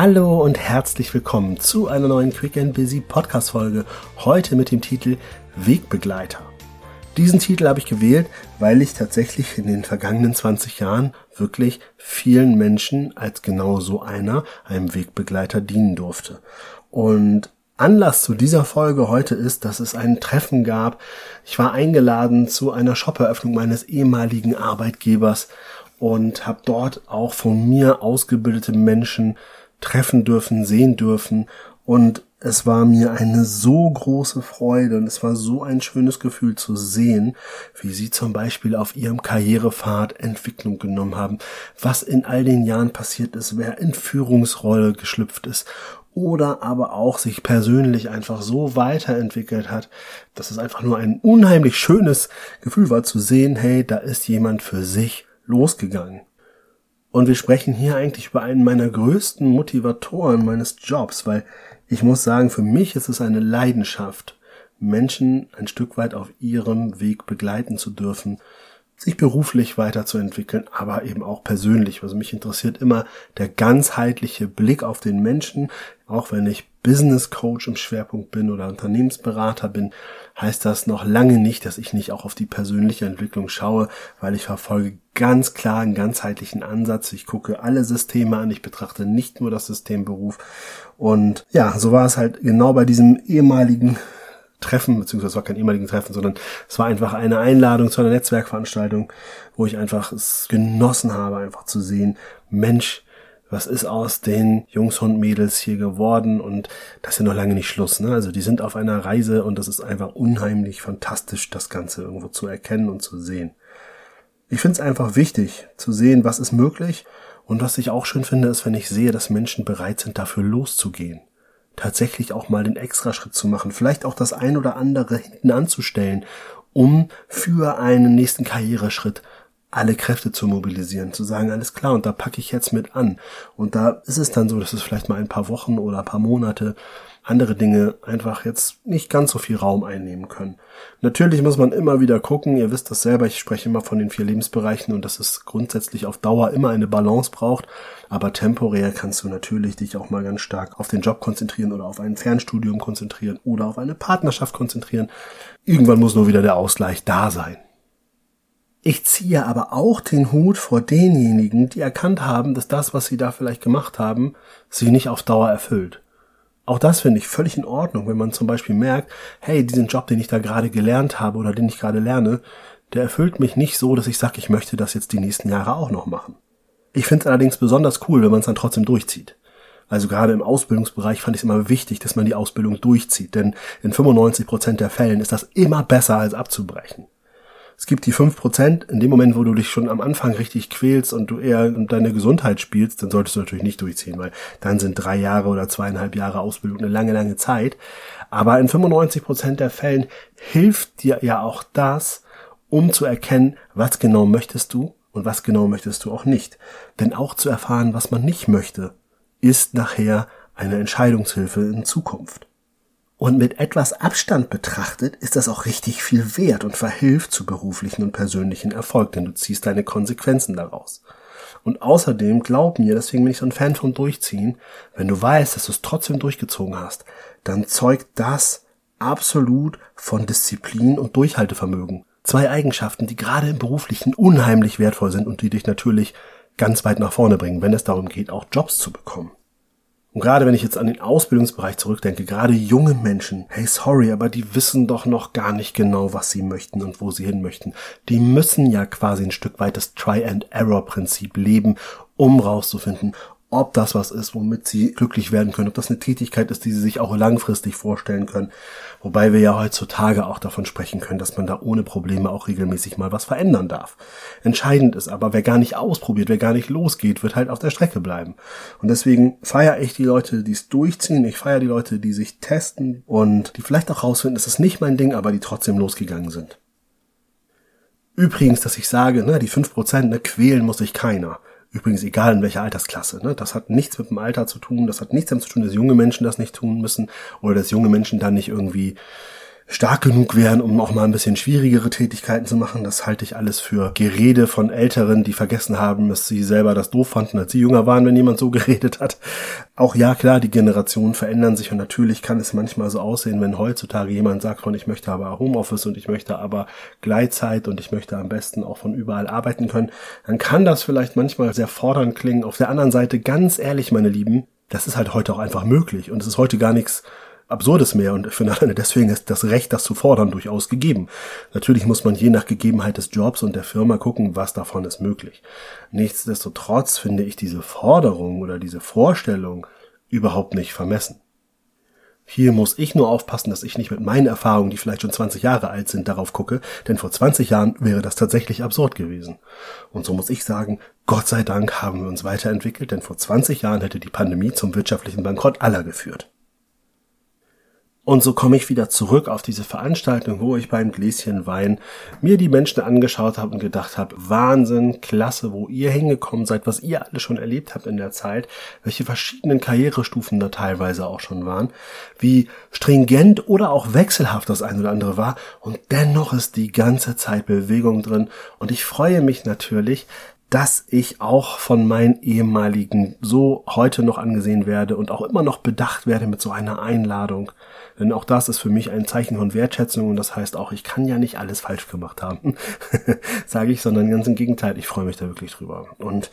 Hallo und herzlich willkommen zu einer neuen Quick and Busy Podcast Folge. Heute mit dem Titel Wegbegleiter. Diesen Titel habe ich gewählt, weil ich tatsächlich in den vergangenen 20 Jahren wirklich vielen Menschen als genau so einer, einem Wegbegleiter dienen durfte. Und Anlass zu dieser Folge heute ist, dass es ein Treffen gab. Ich war eingeladen zu einer Shop-Eröffnung meines ehemaligen Arbeitgebers und habe dort auch von mir ausgebildete Menschen treffen dürfen, sehen dürfen und es war mir eine so große Freude und es war so ein schönes Gefühl zu sehen, wie sie zum Beispiel auf ihrem Karrierepfad Entwicklung genommen haben, was in all den Jahren passiert ist, wer in Führungsrolle geschlüpft ist oder aber auch sich persönlich einfach so weiterentwickelt hat, dass es einfach nur ein unheimlich schönes Gefühl war zu sehen, hey, da ist jemand für sich losgegangen. Und wir sprechen hier eigentlich über einen meiner größten Motivatoren meines Jobs, weil ich muss sagen, für mich ist es eine Leidenschaft, Menschen ein Stück weit auf ihrem Weg begleiten zu dürfen, sich beruflich weiterzuentwickeln, aber eben auch persönlich. Also mich interessiert immer der ganzheitliche Blick auf den Menschen. Auch wenn ich Business Coach im Schwerpunkt bin oder Unternehmensberater bin, heißt das noch lange nicht, dass ich nicht auch auf die persönliche Entwicklung schaue, weil ich verfolge ganz klar einen ganzheitlichen Ansatz. Ich gucke alle Systeme an, ich betrachte nicht nur das System Beruf. Und ja, so war es halt genau bei diesem ehemaligen Treffen, beziehungsweise es war kein ehemaligen Treffen, sondern es war einfach eine Einladung zu einer Netzwerkveranstaltung, wo ich einfach es genossen habe, einfach zu sehen, Mensch, was ist aus den Jungs und Mädels hier geworden und das ist ja noch lange nicht Schluss. Ne? Also die sind auf einer Reise und das ist einfach unheimlich fantastisch, das Ganze irgendwo zu erkennen und zu sehen. Ich finde es einfach wichtig zu sehen, was ist möglich. Und was ich auch schön finde, ist, wenn ich sehe, dass Menschen bereit sind, dafür loszugehen. Tatsächlich auch mal den Extraschritt zu machen, vielleicht auch das ein oder andere hinten anzustellen, um für einen nächsten Karriereschritt alle Kräfte zu mobilisieren, zu sagen, alles klar, und da packe ich jetzt mit an. Und da ist es dann so, dass es vielleicht mal ein paar Wochen oder ein paar Monate andere Dinge einfach jetzt nicht ganz so viel Raum einnehmen können. Natürlich muss man immer wieder gucken, ihr wisst das selber, ich spreche immer von den vier Lebensbereichen und dass es grundsätzlich auf Dauer immer eine Balance braucht, aber temporär kannst du natürlich dich auch mal ganz stark auf den Job konzentrieren oder auf ein Fernstudium konzentrieren oder auf eine Partnerschaft konzentrieren. Irgendwann muss nur wieder der Ausgleich da sein. Ich ziehe aber auch den Hut vor denjenigen, die erkannt haben, dass das, was sie da vielleicht gemacht haben, sie nicht auf Dauer erfüllt. Auch das finde ich völlig in Ordnung, wenn man zum Beispiel merkt, hey, diesen Job, den ich da gerade gelernt habe oder den ich gerade lerne, der erfüllt mich nicht so, dass ich sage, ich möchte das jetzt die nächsten Jahre auch noch machen. Ich finde es allerdings besonders cool, wenn man es dann trotzdem durchzieht. Also gerade im Ausbildungsbereich fand ich es immer wichtig, dass man die Ausbildung durchzieht, denn in 95 Prozent der Fällen ist das immer besser als abzubrechen. Es gibt die fünf Prozent, in dem Moment, wo du dich schon am Anfang richtig quälst und du eher deine Gesundheit spielst, dann solltest du natürlich nicht durchziehen, weil dann sind drei Jahre oder zweieinhalb Jahre Ausbildung eine lange, lange Zeit. Aber in 95 Prozent der Fällen hilft dir ja auch das, um zu erkennen, was genau möchtest du und was genau möchtest du auch nicht. Denn auch zu erfahren, was man nicht möchte, ist nachher eine Entscheidungshilfe in Zukunft. Und mit etwas Abstand betrachtet ist das auch richtig viel wert und verhilft zu beruflichen und persönlichen Erfolg, denn du ziehst deine Konsequenzen daraus. Und außerdem glaub mir, deswegen bin ich so ein Fan von Durchziehen, wenn du weißt, dass du es trotzdem durchgezogen hast, dann zeugt das absolut von Disziplin und Durchhaltevermögen. Zwei Eigenschaften, die gerade im beruflichen unheimlich wertvoll sind und die dich natürlich ganz weit nach vorne bringen, wenn es darum geht, auch Jobs zu bekommen. Und gerade wenn ich jetzt an den Ausbildungsbereich zurückdenke, gerade junge Menschen, hey sorry, aber die wissen doch noch gar nicht genau, was sie möchten und wo sie hin möchten. Die müssen ja quasi ein Stück weit das Try-and-Error-Prinzip leben, um rauszufinden, ob das was ist, womit sie glücklich werden können, ob das eine Tätigkeit ist, die sie sich auch langfristig vorstellen können. Wobei wir ja heutzutage auch davon sprechen können, dass man da ohne Probleme auch regelmäßig mal was verändern darf. Entscheidend ist aber, wer gar nicht ausprobiert, wer gar nicht losgeht, wird halt auf der Strecke bleiben. Und deswegen feiere ich die Leute, die es durchziehen. Ich feiere die Leute, die sich testen und die vielleicht auch rausfinden, es ist nicht mein Ding, aber die trotzdem losgegangen sind. Übrigens, dass ich sage, ne, die fünf Prozent, ne, quälen muss sich keiner. Übrigens egal in welcher Altersklasse. Ne? Das hat nichts mit dem Alter zu tun. Das hat nichts damit zu tun, dass junge Menschen das nicht tun müssen oder dass junge Menschen dann nicht irgendwie stark genug wären, um auch mal ein bisschen schwierigere Tätigkeiten zu machen. Das halte ich alles für Gerede von Älteren, die vergessen haben, dass sie selber das doof fanden, als sie jünger waren, wenn jemand so geredet hat. Auch ja, klar, die Generationen verändern sich und natürlich kann es manchmal so aussehen, wenn heutzutage jemand sagt von ich möchte aber Homeoffice und ich möchte aber Gleitzeit und ich möchte am besten auch von überall arbeiten können, dann kann das vielleicht manchmal sehr fordernd klingen. Auf der anderen Seite, ganz ehrlich, meine Lieben, das ist halt heute auch einfach möglich und es ist heute gar nichts Absurdes mehr und ich finde deswegen ist das Recht, das zu fordern, durchaus gegeben. Natürlich muss man je nach Gegebenheit des Jobs und der Firma gucken, was davon ist möglich. Nichtsdestotrotz finde ich diese Forderung oder diese Vorstellung überhaupt nicht vermessen. Hier muss ich nur aufpassen, dass ich nicht mit meinen Erfahrungen, die vielleicht schon 20 Jahre alt sind, darauf gucke, denn vor 20 Jahren wäre das tatsächlich absurd gewesen. Und so muss ich sagen, Gott sei Dank haben wir uns weiterentwickelt, denn vor 20 Jahren hätte die Pandemie zum wirtschaftlichen Bankrott aller geführt. Und so komme ich wieder zurück auf diese Veranstaltung, wo ich beim Gläschen Wein mir die Menschen angeschaut habe und gedacht habe, Wahnsinn, klasse, wo ihr hingekommen seid, was ihr alle schon erlebt habt in der Zeit, welche verschiedenen Karrierestufen da teilweise auch schon waren, wie stringent oder auch wechselhaft das eine oder andere war. Und dennoch ist die ganze Zeit Bewegung drin. Und ich freue mich natürlich, dass ich auch von meinen ehemaligen so heute noch angesehen werde und auch immer noch bedacht werde mit so einer Einladung. Denn auch das ist für mich ein Zeichen von Wertschätzung und das heißt auch, ich kann ja nicht alles falsch gemacht haben, sage ich, sondern ganz im Gegenteil, ich freue mich da wirklich drüber. Und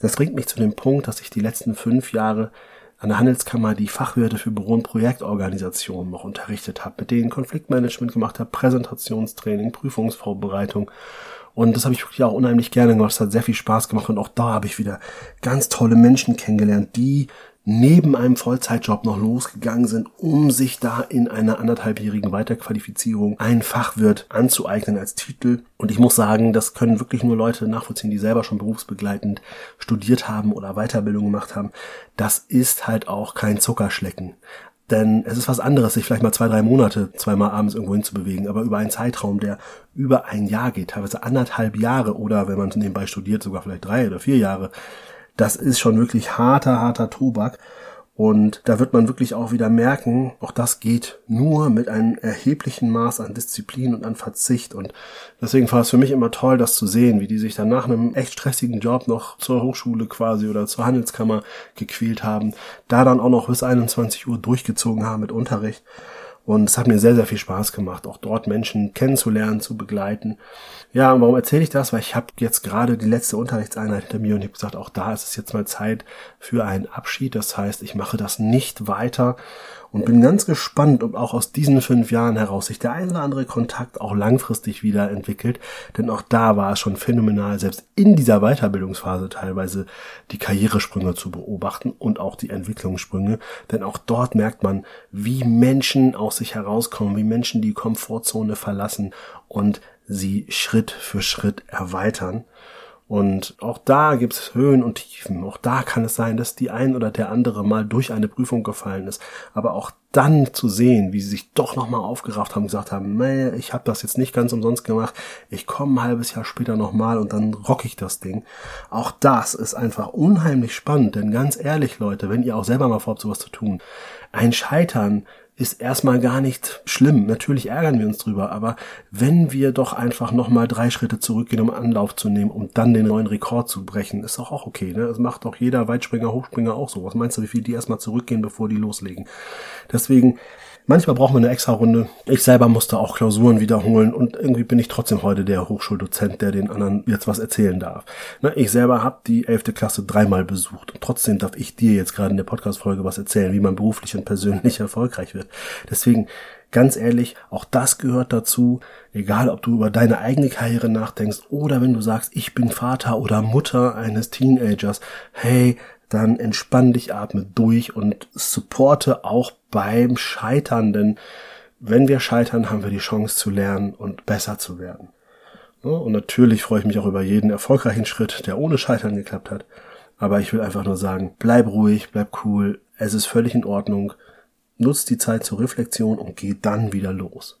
das bringt mich zu dem Punkt, dass ich die letzten fünf Jahre an der Handelskammer die Fachwerte für Büro- und Projektorganisation noch unterrichtet habe, mit denen Konfliktmanagement gemacht habe, Präsentationstraining, Prüfungsvorbereitung und das habe ich wirklich auch unheimlich gerne gemacht. Es hat sehr viel Spaß gemacht und auch da habe ich wieder ganz tolle Menschen kennengelernt, die neben einem Vollzeitjob noch losgegangen sind, um sich da in einer anderthalbjährigen Weiterqualifizierung einen Fachwirt anzueignen als Titel. Und ich muss sagen, das können wirklich nur Leute nachvollziehen, die selber schon berufsbegleitend studiert haben oder Weiterbildung gemacht haben. Das ist halt auch kein Zuckerschlecken. Denn es ist was anderes, sich vielleicht mal zwei, drei Monate zweimal abends irgendwo hinzubewegen, aber über einen Zeitraum, der über ein Jahr geht, teilweise anderthalb Jahre oder wenn man nebenbei studiert, sogar vielleicht drei oder vier Jahre, das ist schon wirklich harter, harter Tobak. Und da wird man wirklich auch wieder merken, auch das geht nur mit einem erheblichen Maß an Disziplin und an Verzicht. Und deswegen war es für mich immer toll, das zu sehen, wie die sich dann nach einem echt stressigen Job noch zur Hochschule quasi oder zur Handelskammer gequält haben, da dann auch noch bis 21 Uhr durchgezogen haben mit Unterricht. Und es hat mir sehr, sehr viel Spaß gemacht, auch dort Menschen kennenzulernen, zu begleiten. Ja, warum erzähle ich das? Weil ich habe jetzt gerade die letzte Unterrichtseinheit hinter mir und ich habe gesagt, auch da ist es jetzt mal Zeit für einen Abschied. Das heißt, ich mache das nicht weiter und bin ganz gespannt, ob auch aus diesen fünf Jahren heraus sich der ein oder andere Kontakt auch langfristig wieder entwickelt. Denn auch da war es schon phänomenal, selbst in dieser Weiterbildungsphase teilweise die Karrieresprünge zu beobachten und auch die Entwicklungssprünge. Denn auch dort merkt man, wie Menschen aus sich herauskommen, wie Menschen die Komfortzone verlassen und sie Schritt für Schritt erweitern. Und auch da gibt's Höhen und Tiefen. Auch da kann es sein, dass die ein oder der andere mal durch eine Prüfung gefallen ist. Aber auch dann zu sehen, wie sie sich doch nochmal aufgerafft haben, gesagt haben, nee, ich habe das jetzt nicht ganz umsonst gemacht, ich komme ein halbes Jahr später nochmal und dann rock ich das Ding. Auch das ist einfach unheimlich spannend, denn ganz ehrlich, Leute, wenn ihr auch selber mal vorhabt, sowas zu tun, ein Scheitern ist erstmal gar nicht schlimm. Natürlich ärgern wir uns drüber, aber wenn wir doch einfach nochmal drei Schritte zurückgehen, um Anlauf zu nehmen, um dann den neuen Rekord zu brechen, ist doch auch okay. Ne? Das macht doch jeder Weitspringer, Hochspringer auch so. Was meinst du, wie viel die erstmal zurückgehen, bevor die loslegen? Deswegen Manchmal braucht man eine extra Runde. Ich selber musste auch Klausuren wiederholen und irgendwie bin ich trotzdem heute der Hochschuldozent, der den anderen jetzt was erzählen darf. Ne, ich selber habe die elfte Klasse dreimal besucht und trotzdem darf ich dir jetzt gerade in der Podcast-Folge was erzählen, wie man beruflich und persönlich erfolgreich wird. Deswegen ganz ehrlich, auch das gehört dazu, egal ob du über deine eigene Karriere nachdenkst oder wenn du sagst, ich bin Vater oder Mutter eines Teenagers, hey, dann entspann dich, atme durch und supporte auch beim Scheitern, denn wenn wir scheitern, haben wir die Chance zu lernen und besser zu werden. Und natürlich freue ich mich auch über jeden erfolgreichen Schritt, der ohne Scheitern geklappt hat. Aber ich will einfach nur sagen, bleib ruhig, bleib cool, es ist völlig in Ordnung. Nutz die Zeit zur Reflexion und geh dann wieder los.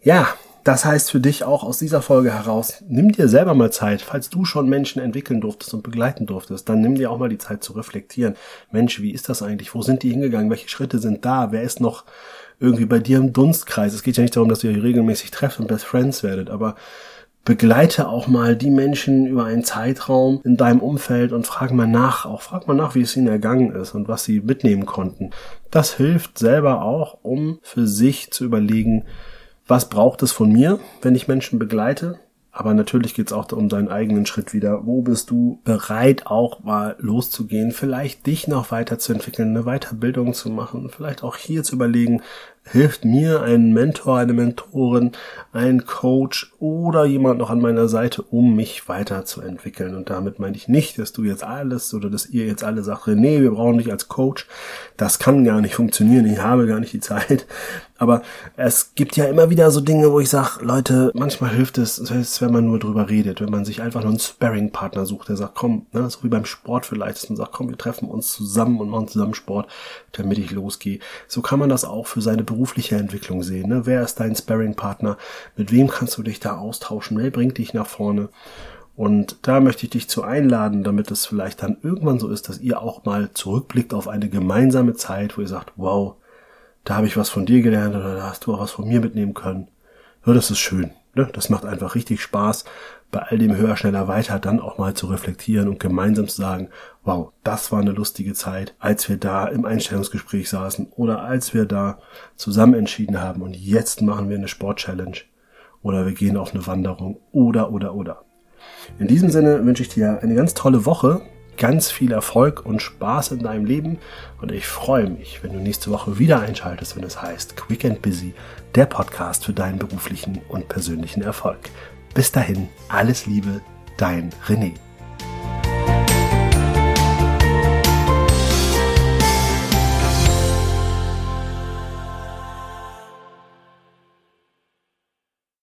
Ja, Das heißt für dich auch aus dieser Folge heraus, nimm dir selber mal Zeit, falls du schon Menschen entwickeln durftest und begleiten durftest, dann nimm dir auch mal die Zeit zu reflektieren. Mensch, wie ist das eigentlich? Wo sind die hingegangen? Welche Schritte sind da? Wer ist noch irgendwie bei dir im Dunstkreis? Es geht ja nicht darum, dass ihr euch regelmäßig trefft und Best Friends werdet, aber begleite auch mal die Menschen über einen Zeitraum in deinem Umfeld und frag mal nach, auch frag mal nach, wie es ihnen ergangen ist und was sie mitnehmen konnten. Das hilft selber auch, um für sich zu überlegen, was braucht es von mir, wenn ich Menschen begleite? Aber natürlich geht es auch um deinen eigenen Schritt wieder. Wo bist du bereit, auch mal loszugehen, vielleicht dich noch weiterzuentwickeln, eine Weiterbildung zu machen, vielleicht auch hier zu überlegen, hilft mir ein Mentor, eine Mentorin, ein Coach oder jemand noch an meiner Seite, um mich weiterzuentwickeln. Und damit meine ich nicht, dass du jetzt alles oder dass ihr jetzt alle sagt, nee, wir brauchen dich als Coach. Das kann gar nicht funktionieren. Ich habe gar nicht die Zeit. Aber es gibt ja immer wieder so Dinge, wo ich sage, Leute, manchmal hilft es, wenn man nur drüber redet, wenn man sich einfach nur einen Sparring-Partner sucht, der sagt, komm, ne, so wie beim Sport vielleicht, man sagt, komm, wir treffen uns zusammen und machen zusammen Sport, damit ich losgehe. So kann man das auch für seine berufliche Entwicklung sehen. Ne? Wer ist dein Sparring-Partner? Mit wem kannst du dich da austauschen? Wer bringt dich nach vorne? Und da möchte ich dich zu einladen, damit es vielleicht dann irgendwann so ist, dass ihr auch mal zurückblickt auf eine gemeinsame Zeit, wo ihr sagt, wow, da habe ich was von dir gelernt oder da hast du auch was von mir mitnehmen können. Ja, das ist schön. Ne? Das macht einfach richtig Spaß, bei all dem höher, schneller, weiter dann auch mal zu reflektieren und gemeinsam zu sagen, wow, das war eine lustige Zeit, als wir da im Einstellungsgespräch saßen oder als wir da zusammen entschieden haben und jetzt machen wir eine Sportchallenge oder wir gehen auf eine Wanderung oder, oder, oder. In diesem Sinne wünsche ich dir eine ganz tolle Woche ganz viel Erfolg und Spaß in deinem Leben und ich freue mich, wenn du nächste Woche wieder einschaltest, wenn es heißt Quick and Busy, der Podcast für deinen beruflichen und persönlichen Erfolg. Bis dahin, alles Liebe, dein René.